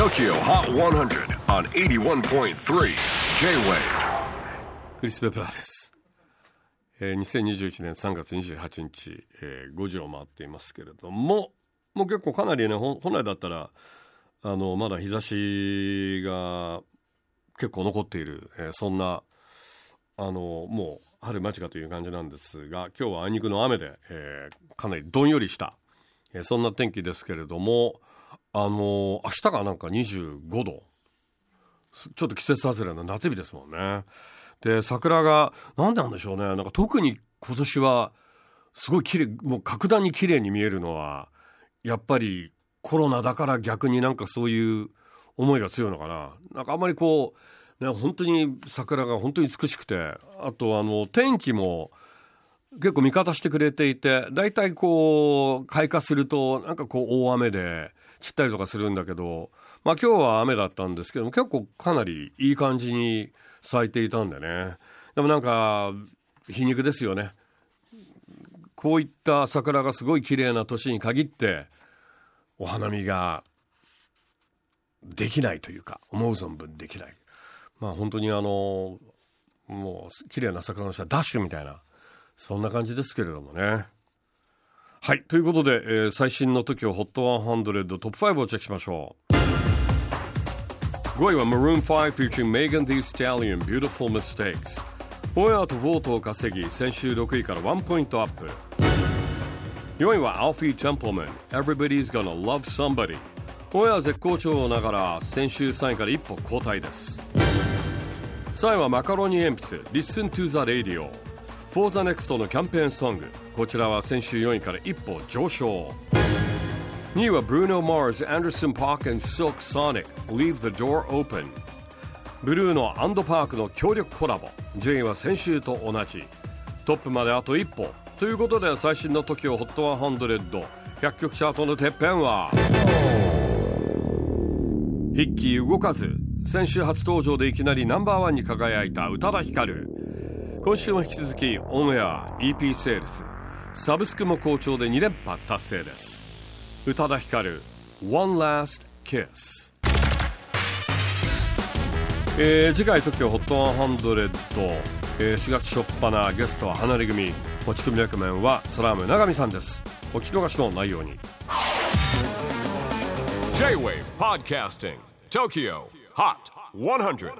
TOKYO HOT 100 on 81.3 J-WAVE. クリス・ベプラーです、えー、2021年3月28日、えー5時を回っていますけれどももう結構かなりね本来だったらあのまだ日差しが結構残っている、えーそんなあのもう春間近という感じなんですが今日はあいにくの雨で、えーかなりどんよりした、えーそんな天気ですけれどもあの明日がなんか25度。ちょっと季節外れの夏日ですもんね。で桜がなんでなんでしょうね。なんか特に今年はすごい綺麗もう格段に綺麗に見えるのはやっぱりコロナだから逆になんかそういう思いが強いのかな。なんかあんまりこう、ね、本当に桜が本当に美しくてあとあの天気も結構味方してくれていて大体こう開花するとなんかこう大雨で散ったりとかするんだけどまあ今日は雨だったんですけども結構かなりいい感じに咲いていたんでね。でもなんか皮肉ですよね。こういった桜がすごい綺麗な年に限ってお花見ができないというか思う存分できない。まあ本当にあのもう綺麗な桜の下ダッシュみたいなそんな感じですけれどもねはいということで、えー最新の TOKIOHOT100 トップ5をチェックしましょう5位は Maroon 5 featuring Megan Thee Stallion Beautiful Mistakes オンエアとボートを稼ぎ先週6位から1ポイントアップ4位は Alfie Templeman Everybody's Gonna Love Somebody オンエア絶好調ながら先週3位から一歩後退です3位はマカロニ鉛筆 Listen to the Radio For the Next のキャンペーンソング。こちらは先週4位から一歩上昇。2位は Bruno Mars, Anderson Park and Silk Sonic Leave the Door Open ブルーのアンドパークの協力コラボ。順位は先週と同じ。トップまであと一歩。ということで最新の TOKIOHOT100100 曲チャートのてっぺんは。筆記動かず。先週初登場でいきなりナンバーワンに輝いた宇多田ヒカル。今週も引き続きオンエア EP セールス。サブスクも好調で2連覇達成です。宇多田ヒカル One Last Kiss えー次回 TOKIOHOT100、えー4月初っ端ゲストは離れ組。持ち組み役面はサラーム永見さんです。お聞き逃しのないように。J-WAVE PODCASTING TOKYO HOT 100